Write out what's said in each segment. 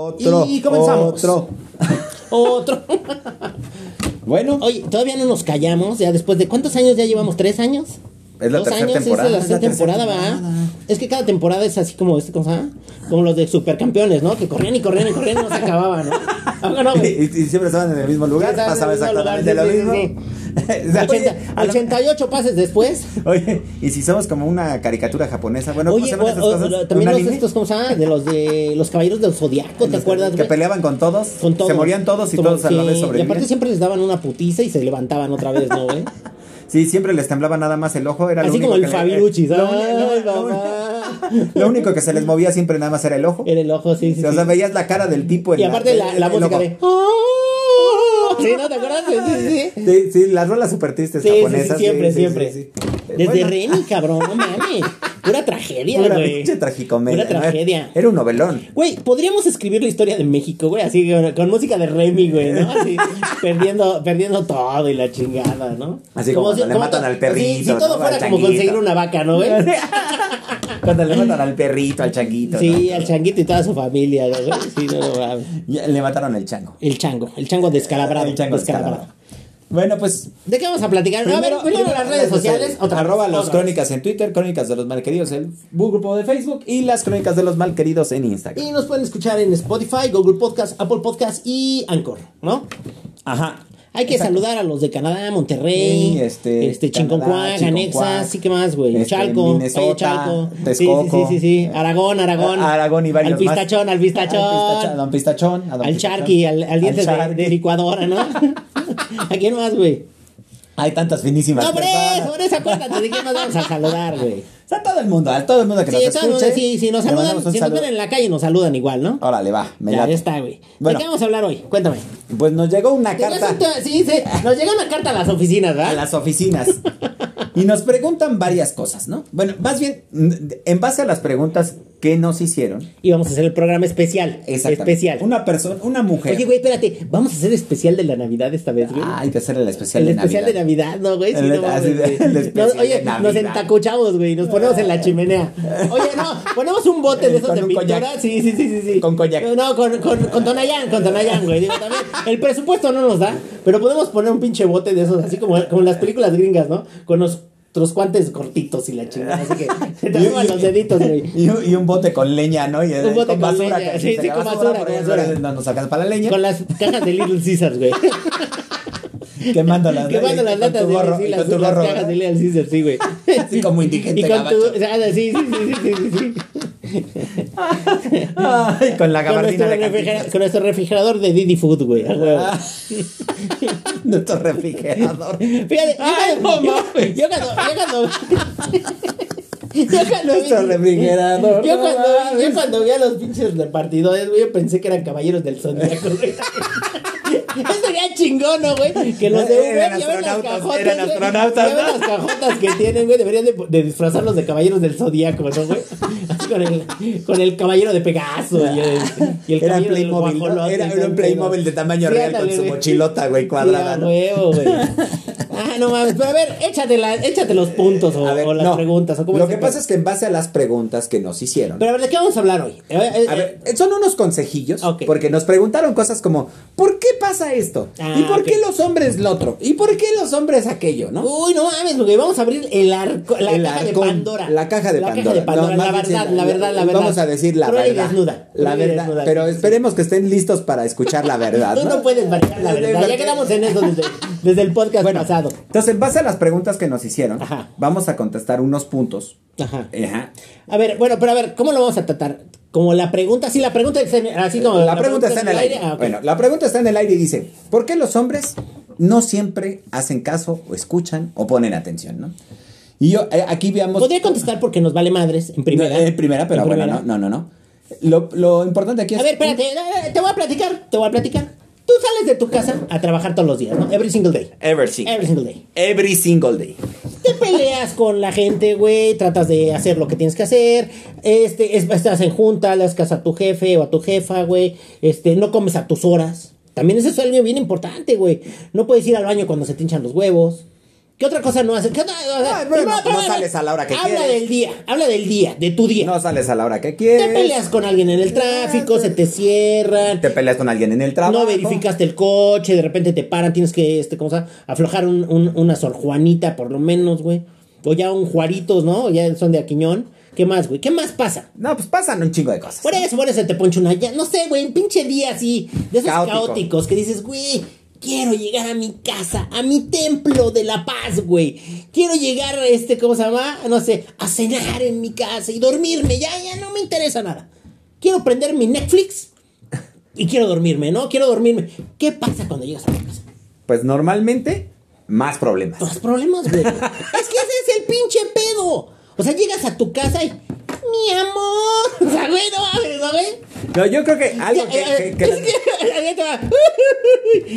Otro. Y comenzamos. Otro. Otro. Bueno, Oye, todavía no nos callamos, ya después de cuántos años ya llevamos, tres años. Es la Dos tercera años, temporada, Es la es tercera la tercera temporada, ¿va? Es que cada temporada es así como este, ¿cómo se llama? Como los de supercampeones, ¿no? Que corrían y corrían y corrían y no se acababan, ¿no? ¿A no, güey? y, y siempre estaban en el mismo lugar, pasaba exactamente lugar, lo sí, sí, mismo. Sí. O sea, 80 oye, a lo- 88 pases después. Oye, y si somos como una caricatura japonesa, bueno, ¿cómo Oye, se llaman esas o- o- cosas? también ¿Un los anime? estos, ¿cómo se llama? De los de los caballeros del zodiaco, ¿te acuerdas, Que peleaban con todos, Con todos. se morían todos y Como- todos a la vez Y aparte sobrevivían. siempre les daban una putiza y se levantaban otra vez, ¿no, güey? Sí, siempre les temblaba nada más el ojo, era lo Así único como el que le- lo, Ay, uni- lo- lo- mamá. lo único que se les movía siempre nada más era el ojo. Era el ojo, sí, sí. o sí. sea, veías la cara del tipo en Y aparte la, música de. Sí, ¿no te acuerdas? Sí, sí, sí. Sí, las rolas super tristes japonesas. siempre, siempre. Desde Bueno, Remy, cabrón, no mames. Pura tragedia, Pura güey. pinche tragicomedia. Pura tragedia. Era un novelón. Güey, podríamos escribir la historia de México, güey, así con, música de Remy, güey, ¿no? Así, perdiendo, perdiendo todo y la chingada, ¿no? Así como cuando le matan al perrito, Si, si todo ¿no? fuera como changuito. conseguir una vaca, ¿no, güey? Cuando le matan al perrito, al changuito. Sí, ¿no? al changuito y toda su familia, güey. Sí, no, Le mataron el chango. El chango, el chango descalabrado. El chango descalabrado. descalabrado. Bueno, pues ¿De qué vamos a platicar? a ver, primero las redes sociales. Otra, arroba los otra. crónicas en Twitter, crónicas de los malqueridos en el grupo de Facebook y las crónicas de los malqueridos en Instagram. Y nos pueden escuchar en Spotify, Google Podcast, Apple Podcast y Anchor, ¿no? Ajá. Hay que Exacto. saludar a los de Canadá, Monterrey, Sí, este, este, Chinconcuac, Anexas, sí que más, güey, este, Chalco, Minnesota, Chalco, sí, sí, Texcoco. sí, sí, sí, Aragón, Aragón, Aragón y varios al pistachón, más. al pistachón, Al Pistachón. al Pistachón. Charqui, al, al dientes de, de licuadora, ¿no? ¿A quién más, güey? Hay tantas finísimas No, por eso, acuérdate, ¿de quién más vamos a saludar, güey? Sea, todo el mundo, a todo el mundo que Sí, nos el mundo, escuche. sí, sí, nos saludan, si nos ven en la calle nos saludan igual, ¿no? Órale, va, me ya, late. está, güey. Bueno. ¿De qué vamos a hablar hoy? Cuéntame. Pues nos llegó una carta Sí, sí, nos llega una carta a las oficinas, a ¿verdad? las oficinas y nos preguntan varias cosas, ¿no? Bueno, más bien, en base a las preguntas que nos hicieron. Y vamos a hacer el programa especial. Especial. Una persona, una mujer. Oye, güey, espérate. Vamos a hacer especial de la Navidad esta vez, güey. Ah, hay que hacerle el especial el de especial Navidad. de Navidad, ¿no, güey? El- no así de- el especial No, oye, de Navidad. nos entacuchamos, güey. Nos ponemos en la chimenea. Oye, no, ponemos un bote de esos Con de pintura. Sí, sí, sí, sí, sí. Con coñac. No, con, con, con Tonayán, con Tonayán, güey. Digo, también, el presupuesto no nos da, pero podemos poner un pinche bote de esos, así como, como en las películas gringas, ¿no? Con los otros guantes cortitos y la chingada. Así que se te Y- los deditos, güey. Y, un- y un bote con leña, ¿no? Y, Un bote con basura. leña, sí, sí, con basura, porque con basura. No nos sacas para la leña. Con las cajas de Little Caesars, güey. Quemando las Quemando las latas de gorro, y las, con tu las gorro, cajas ¿verdad? de Little Caesars, sí, güey. Así como indigente Y con tu. sí, sí, sí, sí, sí. Ay, con la Con gabardina nuestro, de refrigera- Cantinflas. con nuestro refrigerador de Didi Food, güey. Ah. Nuestro refrigerador. Fíjate, yo Ay, cuando- no yo, mames. yo. Yo cuando. Yo cuando Nuestro vi- refrigerador. Yo cuando, yo cuando vi a los pinches repartidores, güey, yo pensé que eran caballeros del zodiaco, güey. Eso sería chingón, ¿no, güey? Que los de Uber Eran ya ven las cajotas. eran astronautas, ¿no? las cajotas que tienen, güey. Deberían de, de disfrazarlos de caballeros del zodiaco, ¿no, güey? Con el, con el caballero de Pegaso y el, y el Era caballero Era, un Playmobil de tamaño Sí, real con su mochilota, güey, cuadrada, Sí, a güey. Ah, no mames. Pero a ver, échate, la, échate los puntos o, A ver, o las no. preguntas. O cómo Lo que pasa es que en base a las preguntas que nos hicieron. Pero a ver, ¿de qué vamos a hablar hoy? Eh, eh, A ver, son unos consejillos, porque nos preguntaron cosas como, ¿por qué pasa esto? Ah, ¿Y por qué los hombres lo otro? ¿Y por qué los hombres aquello, no? Uy, no mames, güey. Vamos a abrir el arco, la El caja de Pandora. La caja de la Pandora. Caja de Pandora. No, la, verdad, la verdad, la verdad. Vamos a decir la verdad. desnuda. La verdad. desnuda, Pero esperemos que estén listos para escuchar la verdad. Tú no, puedes variar la verdad. Ya quedamos en eso desde, desde el podcast Bueno, pasado. Entonces, en base a las preguntas que nos hicieron, Ajá. vamos a contestar unos puntos. Ajá. Ajá. A ver, bueno, pero a ver, ¿cómo lo vamos a tratar? Como la pregunta, sí, la pregunta es en- así como. La, pregunta está en el aire. Ah, ok. Bueno, la pregunta está en el aire y dice, ¿por qué los hombres no siempre hacen caso o escuchan o ponen atención, no? Y yo, eh, aquí veamos... Podría contestar porque nos vale madres en primera. No, eh, primera, pero En bueno, primera. no, no, no, no. Lo, lo importante aquí es... A ver, espérate, eh, te voy a platicar, te voy a platicar. Tú sales de tu casa a trabajar todos los días, ¿no? Every single day. Every single, Every single day. every single day. Te peleas con la gente, güey, tratas de hacer lo que tienes que hacer, este, es- estás en junta, le das caso a tu jefe o a tu jefa, güey, este, no comes a tus horas. También eso es algo bien importante, güey. No puedes ir al baño cuando se te hinchan los huevos. ¿Qué otra cosa no haces? ¿Qué otra- o sea, bueno, primero, no primero, sales a la hora que Habla quieres. del día, habla del día, de tu día. No sales a la hora que te quieres. peleas con alguien en el tráfico, se te cierran, Te peleas con alguien en el trabajo. no verificaste el coche, de repente te paran, tienes que, este, ¿cómo se llama? Aflojar un- un- una Sor Juanita, por lo menos, güey. O ya un Juaritos, ¿no? Ya son de Aquiñón. ¿Qué más, güey? ¿Qué más pasa? No, pues pasan un chingo de cosas. Por eso, por eso te poncho una. ya- no sé, güey, un pinche día así, de esos Caótico. caóticos que dices, güey, quiero llegar a mi casa, a mi templo de la paz, güey. Quiero llegar, este, ¿cómo se llama? No sé, a cenar en mi casa y dormirme. Ya, ya no me interesa nada. Quiero prender mi Netflix y quiero dormirme, ¿no? Quiero dormirme. ¿Qué pasa cuando llegas a tu casa? Pues normalmente, más problemas. Los problemas, güey. es que ese es el pinche pedo. O sea, llegas a tu casa y. Mi amor. O sea, güey, no mames, ¿no, güey? No, yo creo que algo que. Que- eh, que va.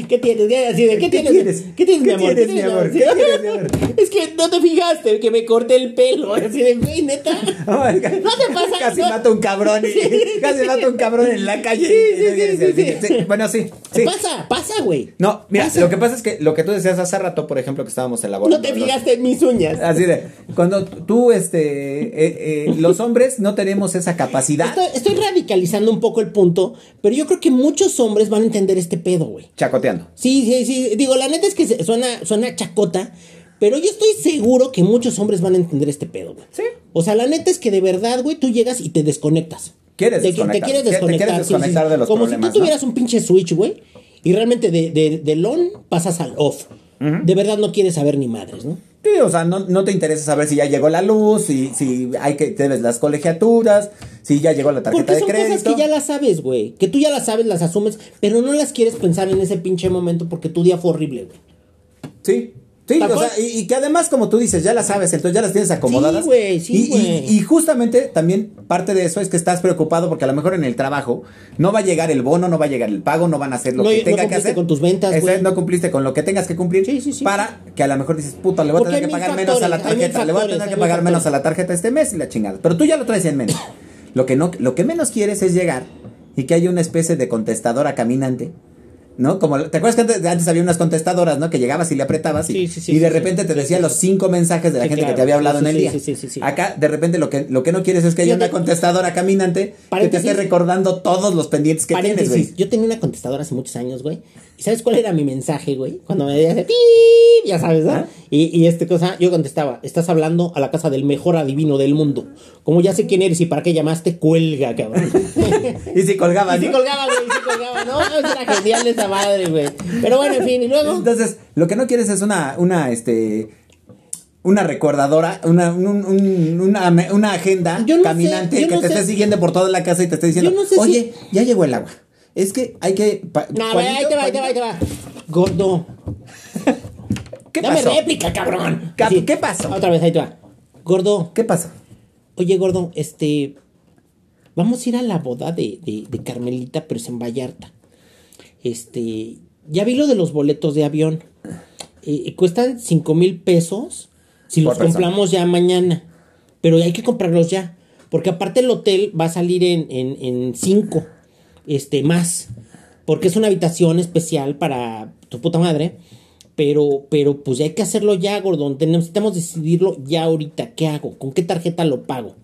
¿Qué tienes? Ya, así de, ¿Qué, ¿Qué tienes? tienes? ¿Qué tienes, mi ¿Qué amor? tienes, mi amor? Sí. ¿Qué tienes, mi amor? Es que no te fijaste que me corté el pelo. Así de, güey, neta. Oh. ¿No te pasa? Casi no? mata un cabrón. Sí. Casi mata un cabrón en la calle. Sí, sí, sí, sí, sí. Bueno, sí. Pasa, pasa, güey. No, mira, Pasa. lo que pasa es que lo que tú decías hace rato, por ejemplo, que estábamos elaborando. No te fijaste en mis uñas. Así de, cuando tú, este, eh, eh, los hombres no tenemos esa capacidad. Estoy, estoy radicalizando un poco el punto, pero yo creo que muchos hombres van a entender este pedo, güey. Chacoteando. Sí, sí, sí. Digo, la neta es que suena, suena chacota, pero yo estoy seguro que muchos hombres van a entender este pedo, güey. Sí. O sea, la neta es que de verdad, güey, tú llegas y te desconectas. Quieres Te- Te, desconectar. quieres Te- te desconectar. quieres sí, sí, desconectar sí. de los Como problemas, si tú ¿no? tuvieras un pinche switch, güey, y realmente de, de, del on pasas al off. De verdad no quieres saber ni madres, ¿no? Sí, o sea, no, no te interesa saber si ya llegó la luz, si, si hay que debes las colegiaturas, si ya llegó la tarjeta Porque de son crédito. cosas que ya las sabes, güey. Que tú ya las sabes, las asumes, pero no las quieres pensar en ese pinche momento porque tu día fue horrible, güey. Sí. Sí, ¿Tal o sea, y, y que además, como tú dices, ya las sabes, entonces ya las tienes acomodadas. Sí, güey, sí, Y- y, y justamente también parte de eso es que estás preocupado porque a lo mejor en el trabajo no va a llegar el bono, no va a llegar el pago, no van a hacer lo No- que no tenga que cumpliste hacer. con tus ventas. No cumpliste con lo que tengas que cumplir Sí, sí, sí. para que a lo mejor dices, puta, le voy a tener que pagar menos a la factores, tarjeta, le voy a tener que pagar menos a la tarjeta este mes y la chingada. Pero tú ya lo traes en mente. Lo que, no, lo que menos quieres es llegar y que haya una especie de contestadora caminante. ¿No? Como, ¿te acuerdas que antes, antes había unas contestadoras, ¿no? Que llegabas y le apretabas y, Sí, sí, sí, y de repente te decía los cinco mensajes de la gente que te había hablado en el día. sí, sí, sí, sí. Acá, de repente, lo que, lo que no quieres es que haya una contestadora caminante que te esté recordando todos los pendientes que tienes, güey. yo tenía una contestadora hace muchos años, güey. ¿Y sabes cuál era mi mensaje, güey? Cuando me decía ¡pip! ya sabes, ¿no? ¿Ah? Y, y este cosa, yo contestaba, estás hablando a la casa del mejor adivino del mundo. Como ya sé quién eres y para qué llamaste, cuelga, cabrón. Y si colgaba, y ¿no? colgaba, güey, sí colgaba. No, era genial esa madre, güey. Pero bueno, en fin, y luego... Entonces, lo que no quieres es una, una, este, una recordadora, una, un- un- una, una agenda no sé, caminante que no te sé. esté siguiendo por toda la casa y te esté diciendo, no sé si- oye, ya llegó el agua. Es que hay que... pa- No, Juanito, ahí te va, ahí te va, ahí te va. Gordo, ¿Qué dame pasó? réplica, cabrón. Cap-. ¿qué pasó? Otra vez, ahí te va. Gordo, ¿Qué pasó? Oye, gordo, este. Vamos a ir a la boda de, de, de Carmelita, pero es en Vallarta. Este. Ya vi lo de los boletos de avión. Eh, cuestan 5 mil pesos si los persona. compramos ya mañana. Pero hay que comprarlos ya. Porque aparte el hotel va a salir en 5 en cinco, este, más. Porque es una habitación especial para tu puta madre. Pero, pero pues ya hay que hacerlo ya, gordo. Tenemos- Necesitamos decidirlo ya ahorita. ¿Qué hago? ¿Con qué tarjeta lo pago?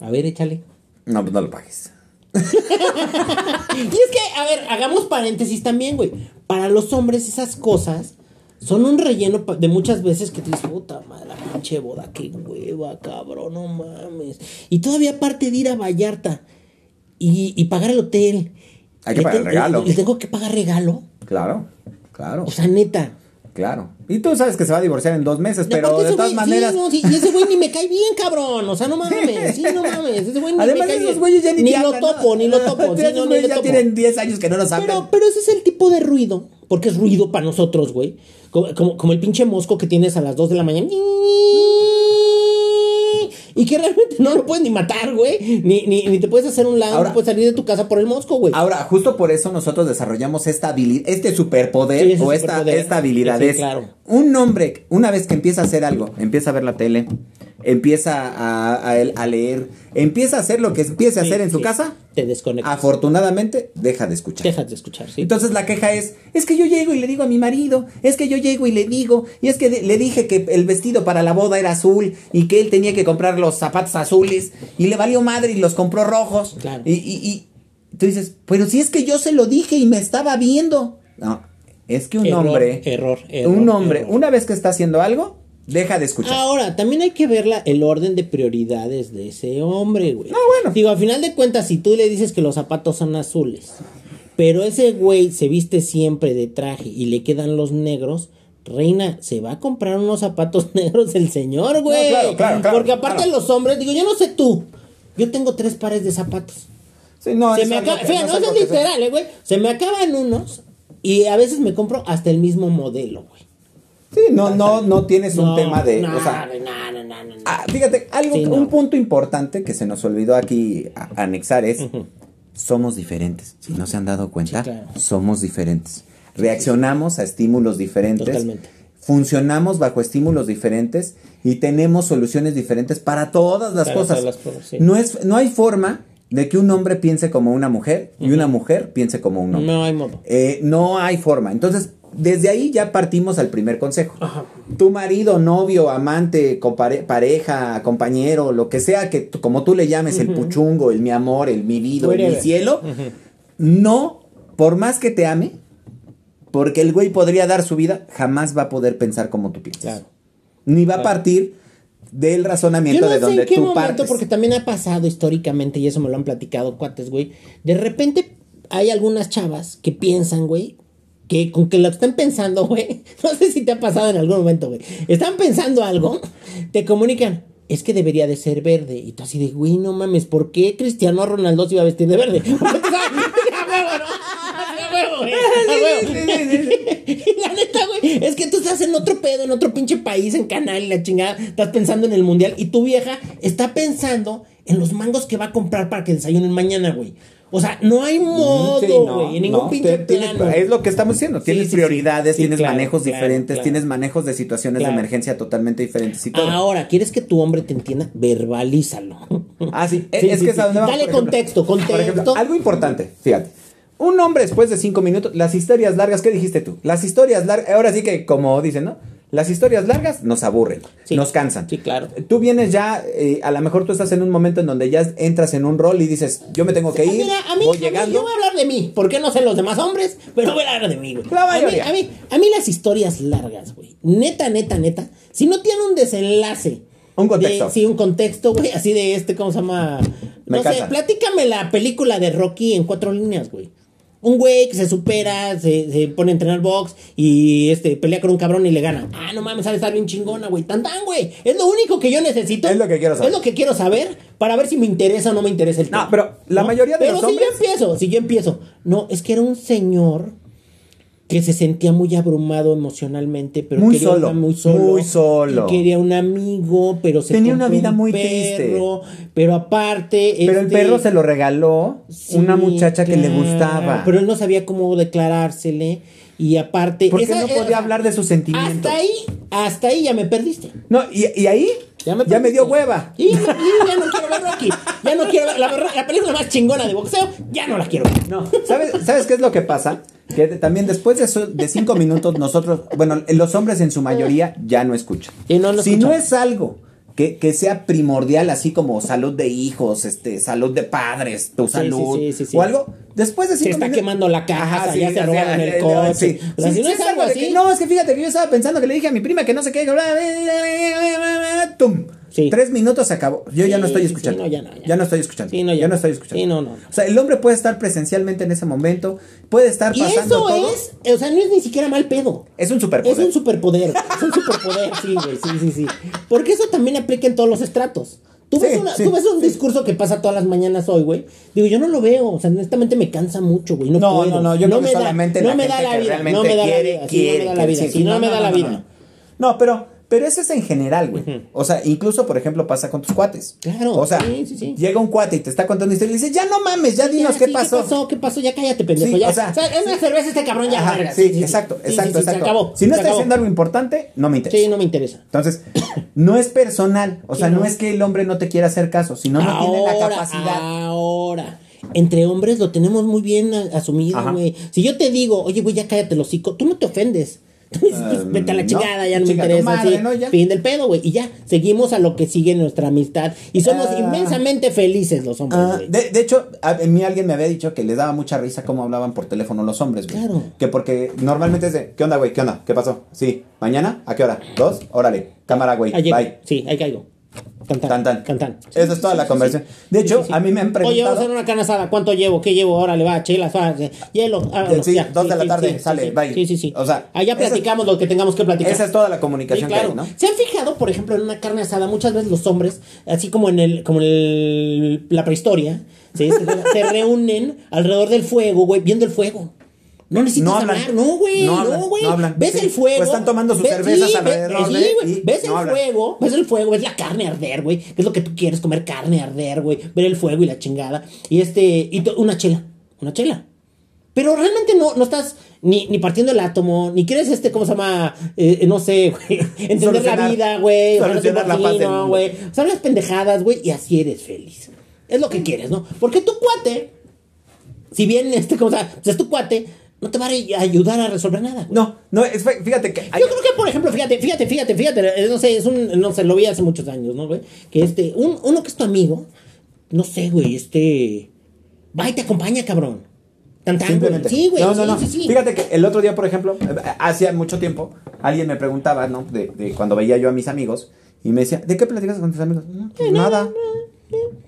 A ver, échale. No, pues no lo pagues. Y es que, a ver, hagamos paréntesis también, güey. Para los hombres esas cosas son un relleno de muchas veces que te dices, puta madre, la pinche boda, qué hueva, cabrón, no mames. Y todavía aparte de ir a Vallarta y, y pagar el hotel. Hay que pagar el regalo. ¿Le tengo que pagar regalo? Claro, claro, O sea, neta. claro. Y tú sabes que se va a divorciar en dos meses, Y pero de todas güey- maneras... Sí, no, sí, y ese güey ni me cae bien, cabrón. O sea, no mames. Sí, no mames. Ese güey ni Además, me cae esos güeyes ya ni, Ni lo hablan, ¿no? topo, ni lo topo. Sí, Esos ni ya topo. tienen 10 años que no nos hablan. Pero, pero ese es el tipo de ruido, porque es ruido para nosotros, güey. Como, como, como el pinche mosco que tienes a las 2 de la mañana. Y que realmente no lo puedes ni matar, güey. Ni, ni, ni te puedes hacer un lado, Ahora- no puedes salir de tu casa por el mosco, güey. Ahora, justo por eso nosotros desarrollamos esta habilidad, este superpoder Sí, o esta, superpoder. esta habilidad. Sí, claro. un hombre, una vez que empieza a hacer algo, empieza a ver la tele, empieza a, a, a leer, empieza a hacer lo que empiece a Sí, hacer en su sí. casa, Te desconectas. afortunadamente deja de escuchar. Dejas de escuchar, sí. Entonces la queja es, es que yo llego y le digo a mi marido, es que yo llego y le digo, y es que de- le dije que el vestido para la boda era azul y que él tenía que comprar los zapatos azules y le valió madre y los compró rojos. Claro. Y, y, y tú dices, pero si es que yo se lo dije y me estaba viendo. No, es que un Error, hombre, error, error, un hombre, error. una vez que está haciendo algo, deja de escuchar. Ahora, también hay que ver la- el orden de prioridades de ese hombre, güey. No, bueno. Digo, a final de cuentas, si tú le dices que los zapatos son azules, pero ese güey se viste siempre de traje y le quedan los negros, reina, se va a comprar unos zapatos negros el señor, güey. claro, claro, claro, Porque aparte los hombres, digo, yo no sé tú, yo tengo tres pares de zapatos. Sí, no, se me algo acaba, que- fíjate, no eh, güey. Se me acaban unos y a veces me compro hasta el mismo modelo, güey. Sí, no, no, no tienes un No, tema de, no, o sea, no. Ah, fíjate, algo, Sí, un punto importante que se nos olvidó aquí a- anexar es, somos diferentes. Si no se han dado cuenta, Sí, claro. somos diferentes. Reaccionamos a estímulos diferentes. Totalmente. Funcionamos bajo estímulos diferentes y tenemos soluciones diferentes para todas las Para cosas. todas las cosas, sí. no, es, no hay forma de que un hombre piense como una mujer y una mujer piense como un hombre. No hay modo. Eh, no hay forma. Entonces, desde ahí ya partimos al primer consejo. Ajá. Tu marido, novio, amante, compare- pareja, compañero, lo que sea que como tú le llames, el puchungo, el mi amor, el mi vida, el mi cielo, no, por más que te ame, porque el güey podría dar su vida, jamás va a poder pensar como tú piensas. Claro. Ni va a partir del Yo razonamiento no de sé donde en qué tú momento, partes. porque también ha pasado históricamente, y eso me lo han platicado cuates, güey. De repente hay algunas chavas que piensan, güey, que con que lo están pensando, güey. No sé si te ha pasado en algún momento, güey. Están pensando algo, te comunican. Es que debería de ser verde. Y tú así de, güey, no mames, ¿por qué Cristiano Ronaldo se iba a vestir de verde? La neta, güey, es que tú estás en otro pedo, en otro pinche país, en canal, la chingada, estás pensando en el mundial y tu vieja está pensando en los mangos que va a comprar para que desayunen mañana, güey. O sea, no hay modo, Sí, güey, no, en ningún no, pinche tienes- plano. es lo que estamos diciendo. Tienes sí, sí. prioridades, tienes claro, manejos claro, diferentes, claro. tienes manejos de situaciones de emergencia totalmente diferentes y todo. Ahora, ¿quieres que tu hombre te entienda? Verbalízalo. Ah, sí, es que es a Dale ejemplo. contexto, Por ejemplo, contexto. algo importante, fíjate. Un hombre después de cinco minutos, las historias largas, ¿qué dijiste tú? Las historias largas, ahora sí que como dicen, ¿no? Las historias largas nos aburren, Sí. nos cansan. Sí, claro. Tú vienes ya, eh, a lo mejor tú estás en un momento en donde ya entras en un rol y dices, yo me tengo que Ah, ir, mira, a mí, voy a mí, llegando. yo voy a hablar de mí, porque no sé los demás hombres, pero voy a hablar de mí, güey. La A mí, a mí, a mí las historias largas, güey. Neta, neta, neta. Si no tiene un desenlace. Un contexto. de- sí, un contexto, güey, así de este, ¿cómo se llama? Me No sé, platícame la película de Rocky en cuatro líneas, güey. Un güey que se supera, se, se pone a entrenar box y este pelea con un cabrón y le gana. Ah, no mames, sabe estar bien chingona, güey. Tan tan, güey. Es lo único que yo necesito. Es lo que quiero saber. Es lo que quiero saber para ver si me interesa o no me interesa el tema. No, pero la mayoría de Pero los si hombres- yo empiezo, si yo empiezo. No, es que era un señor que se sentía muy abrumado emocionalmente, pero Muy quería solo, muy solo. muy solo. Y quería un amigo, pero se Tenía una vida un muy perro, Pero aparte. Pero el este, perro se lo regaló sí, una muchacha que le gustaba. Pero él no sabía cómo declarársele. Y aparte. porque esa- no podía hablar de sus sentimientos. Hasta ahí, hasta ahí ya me perdiste. No, y, y ahí ya me, dio hueva. Y, y ya no quiero ver Rocky. Ya no quiero ver la, la película más chingona de boxeo. Ya no la quiero ver. No, ¿sabes, ¿sabes qué es lo que pasa? Que también después de, cinco minutos nosotros, bueno, los hombres en su mayoría ya no escuchan. No si escuchan. no es algo que, que sea primordial, así como salud de hijos, este, salud de padres, tu Sí, salud, sí, sí, o algo, después de Se está quemando la casa, Ajá, ya se robaron el eh, coche. sí. Pero Sí, si no es algo así- que, no, es que fíjate que yo estaba pensando que le dije a mi prima que no sé qué, tum. Sí. Tres minutos se acabó. Yo ya Sí, no estoy sí, sí, escuchando. no, ya no, ya. no estoy escuchando. Sí, no, ya. ya. no estoy escuchando. Sí, no, no. O sea, el hombre puede estar presencialmente en ese momento, puede estar Y pasando eso todo. es, o sea, no es ni siquiera mal pedo. Es un superpoder. Es un superpoder. Es un superpoder, sí, güey, sí, sí, sí. Porque eso también aplica en todos los estratos. Tú ves, Sí, una- sí, tú ves un discurso que pasa todas las mañanas hoy, güey. Digo, yo no lo veo. O sea, honestamente me cansa mucho, güey. No, No, puedo. no, no, yo creo que me da- solamente no la me da la que No me da la vida. sí, no me da la vida. Sí, sí, no, no, me no, da no, la no, vida. no. No, pero Pero eso es en general, güey. O sea, incluso, por ejemplo, pasa con tus cuates. Claro, O sea, sí, sí, sí. llega un cuate y te está contando historia y le dices, ya no mames, ya dinos Ya, qué pasó. ¿Qué pasó? ¿Qué pasó? Ya cállate, pendejo. Ya. o sea, es una cerveza este cabrón ya. Ajá, sí, exacto, exacto, exacto. Se acabó. si no está haciendo algo importante, no me interesa. Sí, no me interesa. Entonces, no es personal. O sea, no. no. es que el hombre no te quiera hacer caso, sino no tiene la Ahora, capacidad. Ahora. Entre hombres lo tenemos muy bien asumido, güey. Si yo te digo, oye, güey, ya cállate el hocico, tú no te ofendes. Dices, pues, vete a la chingada, ya no me interesa. madre, sí. ¿no? Ya. Fin del pedo, güey. Y ya, seguimos a lo que sigue nuestra amistad. Y somos Ah. inmensamente felices los hombres, Ah, güey. de, de hecho, a mí alguien me había dicho que les daba mucha risa cómo hablaban por teléfono los hombres, güey. Claro. Que porque normalmente es de, ¿qué onda, güey? ¿Qué onda? ¿Qué pasó? Sí, ¿mañana? ¿A qué hora? ¿Dos? Órale, cámara, güey, bye. Sí, ahí caigo. Cantan. Tan, tan. Esa es toda la conversión. De hecho, a mí me han Oye, vamos a preguntado- hacer una carne asada. ¿Cuánto llevo? ¿Qué llevo? Órale, va, chelas, va, hielo. vámonos, Sí, ya. dos de la tarde, sale, sí, bye. Sí, sí, sí. O sea, allá platicamos lo que tengamos que platicar. Esa es toda la Sí, comunicación claro. que hay, ¿no? ¿Se han fijado, por ejemplo, en una carne asada? Muchas veces los hombres, así como en el, como en el- la prehistoria, ¿sí? se, se reúnen alrededor del fuego, güey, viendo el fuego. No necesitas No hablan. hablar, no, güey, No no, güey. no ves Sí, el fuego. pues están tomando sus ves- cervezas sí, alrededor de- sí, güey, y ves el fuego, ves el fuego, ves la carne arder, güey. Que es lo que tú quieres, comer carne arder, güey. Ver el fuego y la chingada. Y este, y una chela, una chela. Pero realmente no, no estás ni, ni partiendo el átomo, ni quieres este, ¿cómo se llama? Eh, no sé, güey. Entender la vida, güey. Sea, solucionar la paz güey. O sea, hablas pendejadas, güey, y así eres feliz. Es lo que quieres, ¿no? Porque tu cuate, si bien este, ¿cómo se llama? Pues es tu cuate, no te va a ayudar a resolver nada. No, no, es, fíjate que... hay- Yo creo que, por ejemplo, fíjate, fíjate, fíjate, fíjate, eh, no sé, es un, no sé, lo vi hace muchos años, ¿no, güey? Que este, un, uno que es tu amigo, no sé, güey, este, va y te acompaña, cabrón. Tan, tan, güey. Sí, güey, No, no, sí, no. sí, sí. Fíjate que el otro día, por ejemplo, eh, hace mucho tiempo, alguien me preguntaba, ¿no? De, de cuando veía yo a mis amigos, y me decía, ¿de qué platicas con tus amigos? "No, pues nada.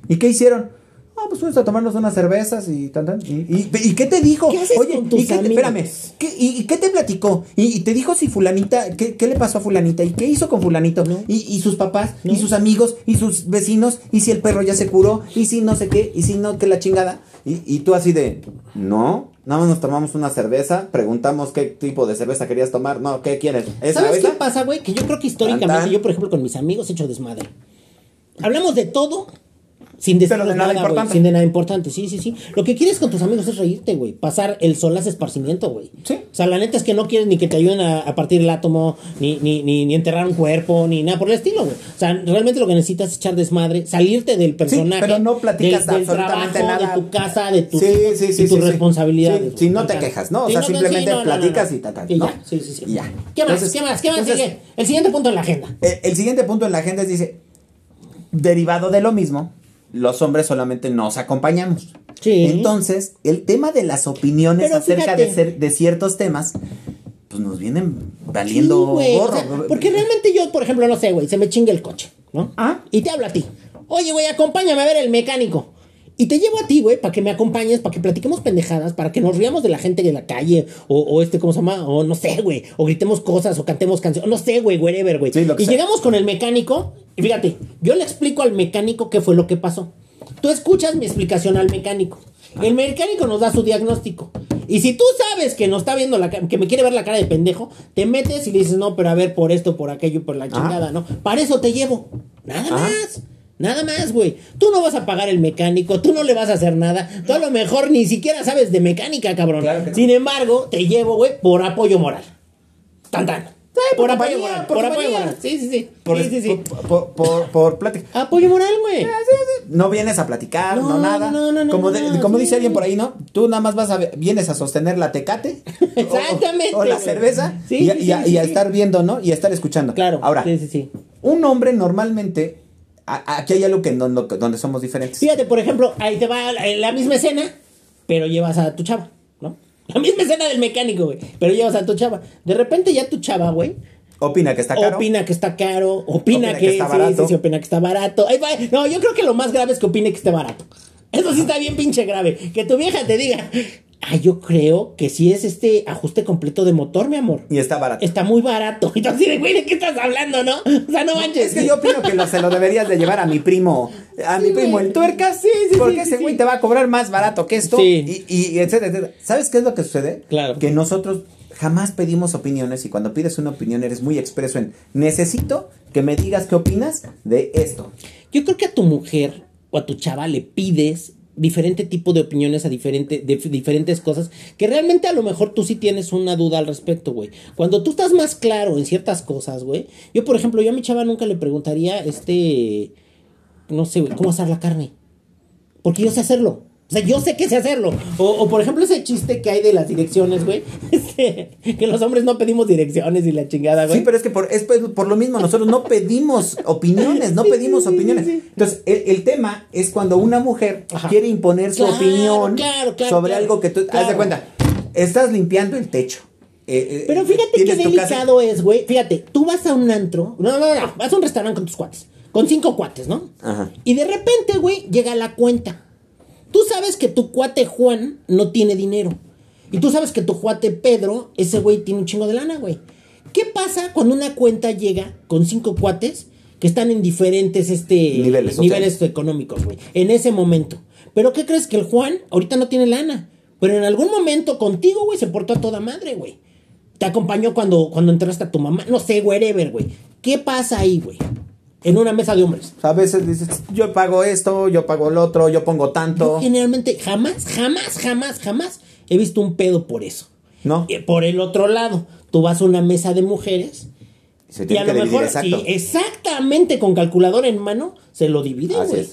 ¿Y qué hicieron? Ah, pues fuimos a tomarnos unas cervezas y tan, tan. ¿Y, y, y qué te dijo? ¿Qué haces con tus ¿y qué te- espérame, ¿qué, y, qué te platicó? ¿Y, te dijo si fulanita, qué, qué le pasó a fulanita? ¿Y qué hizo con fulanito? No. ¿Y, sus papás? No. ¿Y sus amigos? ¿Y sus vecinos? ¿Y si el perro ya se curó? ¿Y si no sé qué? ¿Y si no, que la chingada? Y, y tú así de, no, nada más nos tomamos una cerveza, preguntamos qué tipo de cerveza querías tomar, no, ¿qué quieres? ¿Esa, ¿Sabes qué pasa, güey? Que yo creo que históricamente, yo, por ejemplo, con mis amigos he hecho desmadre. Hablamos de todo. Sin Pero decirnos de nada importante. Sin de nada importante, sí, sí, sí. Lo que quieres con tus amigos es reírte, güey. Pasar el sol hace esparcimiento, güey. Sí. O sea, la neta es que no quieres ni que te ayuden a, a partir el átomo, ni, ni, ni, ni enterrar un cuerpo, ni nada por el estilo, güey. O sea, realmente lo que necesitas es echar desmadre, salirte del personaje. pero no platicas del, del absolutamente trabajo, nada. de tu casa, de tus, Sí, sí, sí, tus sí, sí. responsabilidades. Sí, si no te quejas, ¿no? O Sí, sea, no, simplemente sí, no, no, platicas y ta, ta, Y ya, sí, sí, sí. Ya. ¿Qué más? Entonces- ¿Qué más? ¿Qué más entonces- sigue? El siguiente punto en la agenda. Eh, El siguiente punto en la agenda es, dice, derivado de lo mismo, los hombres solamente nos acompañamos. Sí. Entonces, el tema de las opiniones Pero acerca de, ser- de ciertos temas, pues nos vienen valiendo Sí, o gorro. sea, porque realmente yo, por ejemplo, no sé, güey, se me chinga el coche, ¿no? Ah. Y te hablo a ti. Oye, güey, acompáñame a ver el mecánico. Y te llevo a ti, güey, para que me acompañes, para que platiquemos pendejadas, para que nos riamos de la gente de la calle, o, o este, ¿cómo se llama? O no sé, güey, o gritemos cosas, o cantemos canciones, no sé, güey, whatever, güey. Sí, y sea. llegamos con el mecánico, y fíjate, yo le explico al mecánico qué fue lo que pasó. Tú escuchas mi explicación al mecánico. El mecánico nos da su diagnóstico. Y si tú sabes que nos está viendo la que me quiere ver la cara de pendejo, te metes y le dices, no, pero a ver, por esto, por aquello, por la chingada, ¿no? Para eso te llevo. Nada Ajá. más. Nada más, güey. Tú no vas a pagar el mecánico, tú no le vas a hacer nada. Tú a lo mejor ni siquiera sabes de mecánica, cabrón. Claro que no. Sin embargo, te llevo, güey, por apoyo moral. Tan, tan. por por apoyo compañía, moral. por Por, apoyo moral. Sí, sí, sí. Por, sí, sí, sí. por, por, plática. Apoyo moral, güey. No vienes a platicar, no, No, nada. no, no, no, como no, de- no, como dice alguien por ahí, ¿no? Tú nada más vas a vienes a sostener la tecate. Exactamente, O, la cerveza. Sí, y, a- y a, y estar viendo, ¿no? Y a estar escuchando. Claro. Ahora, Sí, sí, sí. un hombre normalmente. Aquí hay algo que no- no- donde somos diferentes. Fíjate, por ejemplo, ahí te va la, la misma escena, pero llevas a tu chava, ¿no? La misma escena del mecánico, güey. Pero llevas a tu chava. De repente ya tu chava, güey. Opina que está caro. Opina que está caro, opina, Opina que, que está sí, barato. sí, sí, opina que está barato. Ahí va. No, yo creo que lo más grave es que opine que esté barato. Eso sí está bien pinche grave. Que tu vieja te diga, ah, yo creo que si es este ajuste completo de motor, mi amor. Y está barato. Está muy barato. Y tú así de, güey, ¿de qué estás hablando, no? O sea, no manches. Es que yo opino que lo, se lo deberías de llevar a mi primo, a mi Sí, primo el tuercas, Sí, sí, porque sí, ese sí, güey sí. te va a cobrar más barato que esto, Sí. y, y etcétera, etcétera. ¿Sabes qué es lo que sucede? Claro. Que nosotros jamás pedimos opiniones y cuando pides una opinión eres muy expreso en necesito que me digas qué opinas de esto. Yo creo que a tu mujer o a tu chava le pides diferente tipo de opiniones a diferente, de diferentes cosas que realmente a lo mejor tú sí tienes una duda al respecto, güey. Cuando tú estás más claro en ciertas cosas, güey. Yo, por ejemplo, yo a mi chava nunca le preguntaría, este, no sé, güey, cómo hacer la carne. Porque yo sé hacerlo. O sea, yo sé que sé hacerlo. O, o, por ejemplo, ese chiste que hay de las direcciones, güey. Este, que los hombres no pedimos direcciones y la chingada, güey. Sí, pero es que por, es por lo mismo, nosotros no pedimos opiniones, no pedimos sí, opiniones. sí. Entonces, el, el, tema es cuando una mujer Ajá. quiere imponer su Claro, opinión claro, claro, sobre algo que tú... Haz de cuenta, estás limpiando el techo. eh, eh, Pero fíjate qué casa- delicado es, güey. Fíjate, tú vas a un antro. No, no, no. Vas a un restaurante con tus cuates. Con cinco cuates, ¿no? Ajá. Y de repente, güey, llega la cuenta. Tú sabes que tu cuate Juan no tiene dinero. Y tú sabes que tu cuate Pedro, ese güey tiene un chingo de lana, güey. ¿Qué pasa cuando una cuenta llega con cinco cuates que están en diferentes este, Niveles, niveles económicos, güey? En ese momento. Pero ¿qué crees? Que el Juan ahorita no tiene lana. Pero en algún momento contigo, güey, se portó a toda madre, güey. Te acompañó cuando, cuando entraste a tu mamá. No sé, wherever, güey. ¿Qué pasa ahí, güey? En una mesa de hombres. A veces dices, yo pago esto, yo pago el otro, yo pongo Yo tanto. generalmente jamás, jamás, jamás, jamás he visto un pedo por eso. ¿No? Eh, Por el otro lado, tú vas a una mesa de mujeres Se y a que lo dividir, mejor exacto. exactamente con calculador en mano se lo dividen, güey.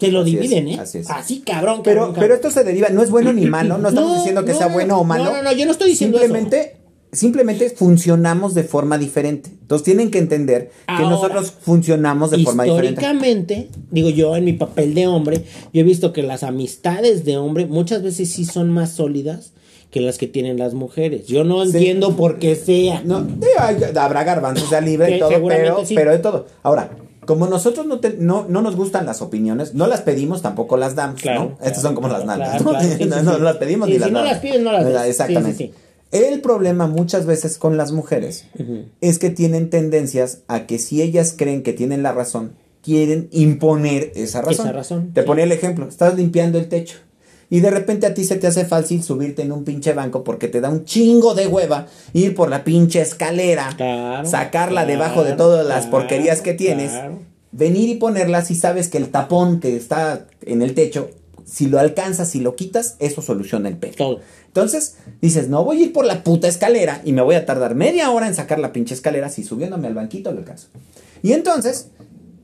Se lo Así dividen, es, ¿eh? así es. Así cabrón, Pero, cabrón, pero esto se deriva, no es bueno ni malo, no estamos No, diciendo que no, sea no, bueno o no, malo. no, no, yo no estoy diciendo simplemente, Simplemente funcionamos de forma diferente. Entonces tienen que entender que nosotros funcionamos de forma diferente. Históricamente, digo yo en mi papel de hombre, yo he visto que las amistades de hombre muchas veces sí son más sólidas que las que tienen las mujeres. Yo no Sí. entiendo por qué sea. No, digo, habrá garbanzos de libre y todo, pero, sí. pero de todo. Ahora, como nosotros no, te- no, no nos gustan las opiniones, no las pedimos, tampoco las damos. Claro, ¿no? Estas claro, son como las nalgas. ¿no? sí, no, no las pedimos ni si las no damos. las pides, no las. Sí, Exactamente. El problema muchas veces con las mujeres es que tienen tendencias a que si ellas creen que tienen la razón, quieren imponer esa razón. Esa razón, Te sí. ponía el ejemplo, estás limpiando el techo. Y de repente a ti se te hace fácil subirte en un pinche banco porque te da un chingo de hueva ir por la pinche escalera, Claro, sacarla claro, debajo de todas las claro, porquerías que tienes, venir y ponerla si sabes que el tapón que está en el techo, si lo alcanzas, si lo quitas, eso soluciona el pedo. Todo. Entonces dices, no voy a ir por la puta escalera y me voy a tardar media hora en sacar la pinche escalera si subiéndome al banquito lo alcanzo. Y entonces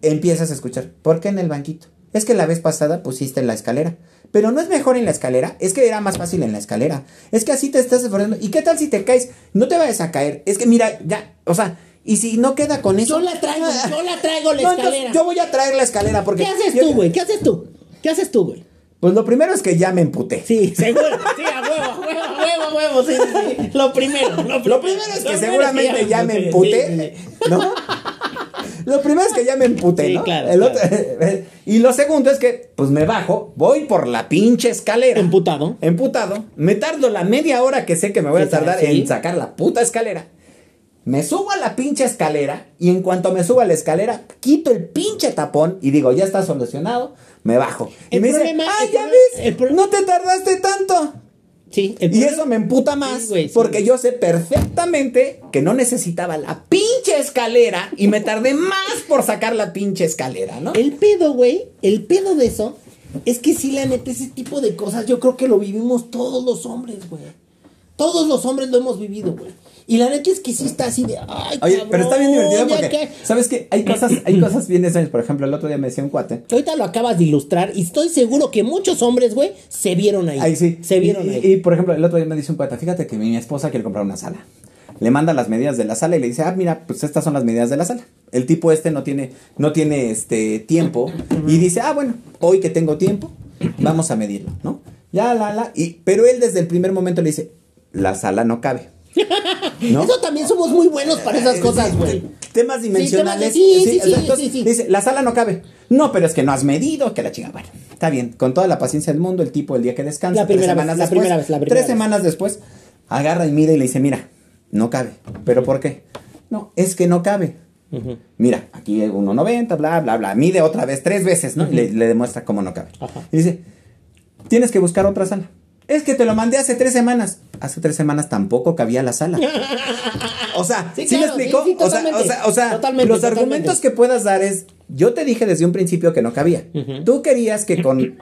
empiezas a escuchar, ¿por qué en el banquito? Es que la vez pasada pusiste en la escalera. Pero no es mejor en la escalera, es que era más fácil en la escalera. Es que así te estás esforzando. ¿Y qué tal si te caes? No te vayas a caer. Es que mira, ya, o sea, y si no queda con eso. Yo la traigo, yo la traigo la No, escalera. yo voy a traer la escalera porque. ¿Qué haces yo- tú, güey? ¿Qué haces tú? ¿Qué haces tú, güey? Pues lo primero es que ya me emputé. Sí, seguro. Sí, a huevo, a huevo, a huevo, a huevo. Sí, sí, sí. Lo primero. Lo primero, Lo primero es que seguramente ya me emputé. ¿no? Lo primero es que ya me emputé, Sí, ¿no? claro, El claro. otro- y lo segundo es que, pues me bajo, voy por la pinche escalera. Emputado. Emputado. Me tardo la media hora que sé que me voy a tardar en sacar la puta escalera. Me subo a la pinche escalera y en cuanto me subo a la escalera, quito el pinche tapón y digo, ya está solucionado, me bajo. y me problema- dice, el ya ves, el no te tardaste tanto. Sí, el Y problema- eso me emputa más Sí, güey, sí. porque yo sé perfectamente que no necesitaba la pinche escalera y me tardé más por sacar la pinche escalera, ¿no? El pedo, güey, el pedo de eso es que sí, la neta, ese tipo de cosas yo creo que lo vivimos todos los hombres, güey. Todos los hombres lo hemos vivido, güey. Y la neta es que sí está así de, ay, Oye, cabrón, pero está bien divertido porque, que- ¿sabes qué? Hay cosas, hay cosas bien extrañas. Por ejemplo, el otro día me decía un cuate. ahorita lo acabas de ilustrar y estoy seguro que muchos hombres, güey, se vieron ahí. Ahí sí. Se vieron y, ahí. y, y, por ejemplo, el otro día me dice un cuate, fíjate que mi esposa quiere comprar una sala. Le manda las medidas de la sala y le dice, ah, mira, pues estas son las medidas de la sala. El tipo este no tiene, no tiene este tiempo. Y dice, ah, bueno, hoy que tengo tiempo, vamos a medirlo, ¿no? Ya, la, la. Y, pero él desde el primer momento le dice, la sala no cabe. ¿No? Eso también somos muy buenos para esas Eh, cosas, güey. Temas dimensionales. sí, sí, sí, sí, sí. Dice, la sala no cabe. No, pero es que no has medido, que la chinga. Bueno, está bien. Con toda la paciencia del mundo, el tipo el día que descansa, La primera tres vez, semanas la después, primera vez, la primera tres vez. semanas después, agarra y mide y le dice, mira, no cabe. ¿Pero por qué? No, es que no cabe. Mira, aquí hay 1.90, bla, bla, bla. Mide otra vez, tres veces, ¿no? Y le, le demuestra cómo no cabe. Ajá. Y dice, tienes que buscar otra sala. Es que te lo mandé hace tres semanas. Hace tres semanas tampoco cabía la sala. O sea, ¿sí, Sí, me sí, sí, o sea, o totalmente. sea, o sea, Totalmente, los totalmente. argumentos que puedas dar es, yo te dije desde un principio que no cabía. Tú querías que con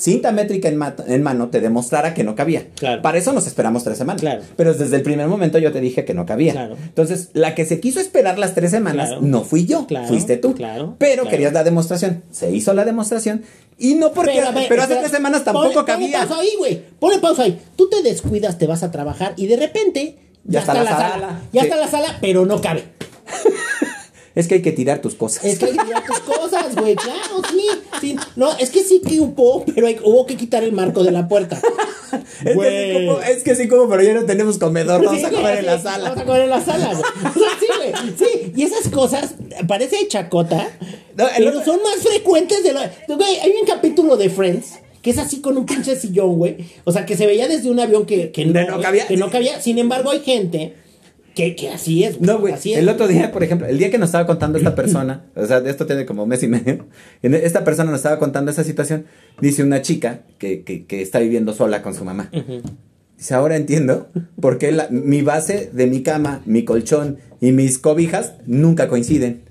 cinta métrica en, ma- en mano te demostrara que no cabía. Claro. Para eso nos esperamos tres semanas. Claro. Pero desde el primer momento yo te dije que no cabía. Claro. Entonces, la que se quiso esperar las tres semanas no fui yo, Claro, fuiste tú. claro, pero querías la demostración. Se hizo la demostración y no porque... Pero, hace tres semanas tampoco ponle- ponle cabía. pausa ahí, güey. Ponle pausa ahí. Tú te descuidas, te vas a trabajar y de repente ya, está, la sala. Ya Sí. está la sala, pero no cabe. Es que hay que tirar tus cosas. Es que hay que tirar tus cosas, güey. Claro, sí, sí. No, es que sí que hubo, pero hay- hubo que quitar el marco de la puerta. Es que, Güey. sí, como, es que sí, como, pero ya no tenemos comedor, vamos Sí, a comer en la sala. Vamos a comer en la sala, güey. O sea, sí, güey. Sí, y esas cosas, parece chacota, No, el pero otro- son más frecuentes de lo. Güey, hay un capítulo de Friends que es así con un pinche sillón, güey. O sea, que se veía desde un avión que, que, no cabía. que no cabía. Sin embargo, hay gente que, que así es, No, güey. El otro día, por ejemplo, el día que nos estaba contando esta persona, o sea, de esto tiene como mes y medio, en- esta persona nos estaba contando esa situación, dice una chica que, que, que está viviendo sola con su mamá. Dice, ahora entiendo por qué la- mi base de mi cama, mi colchón y mis cobijas nunca coinciden.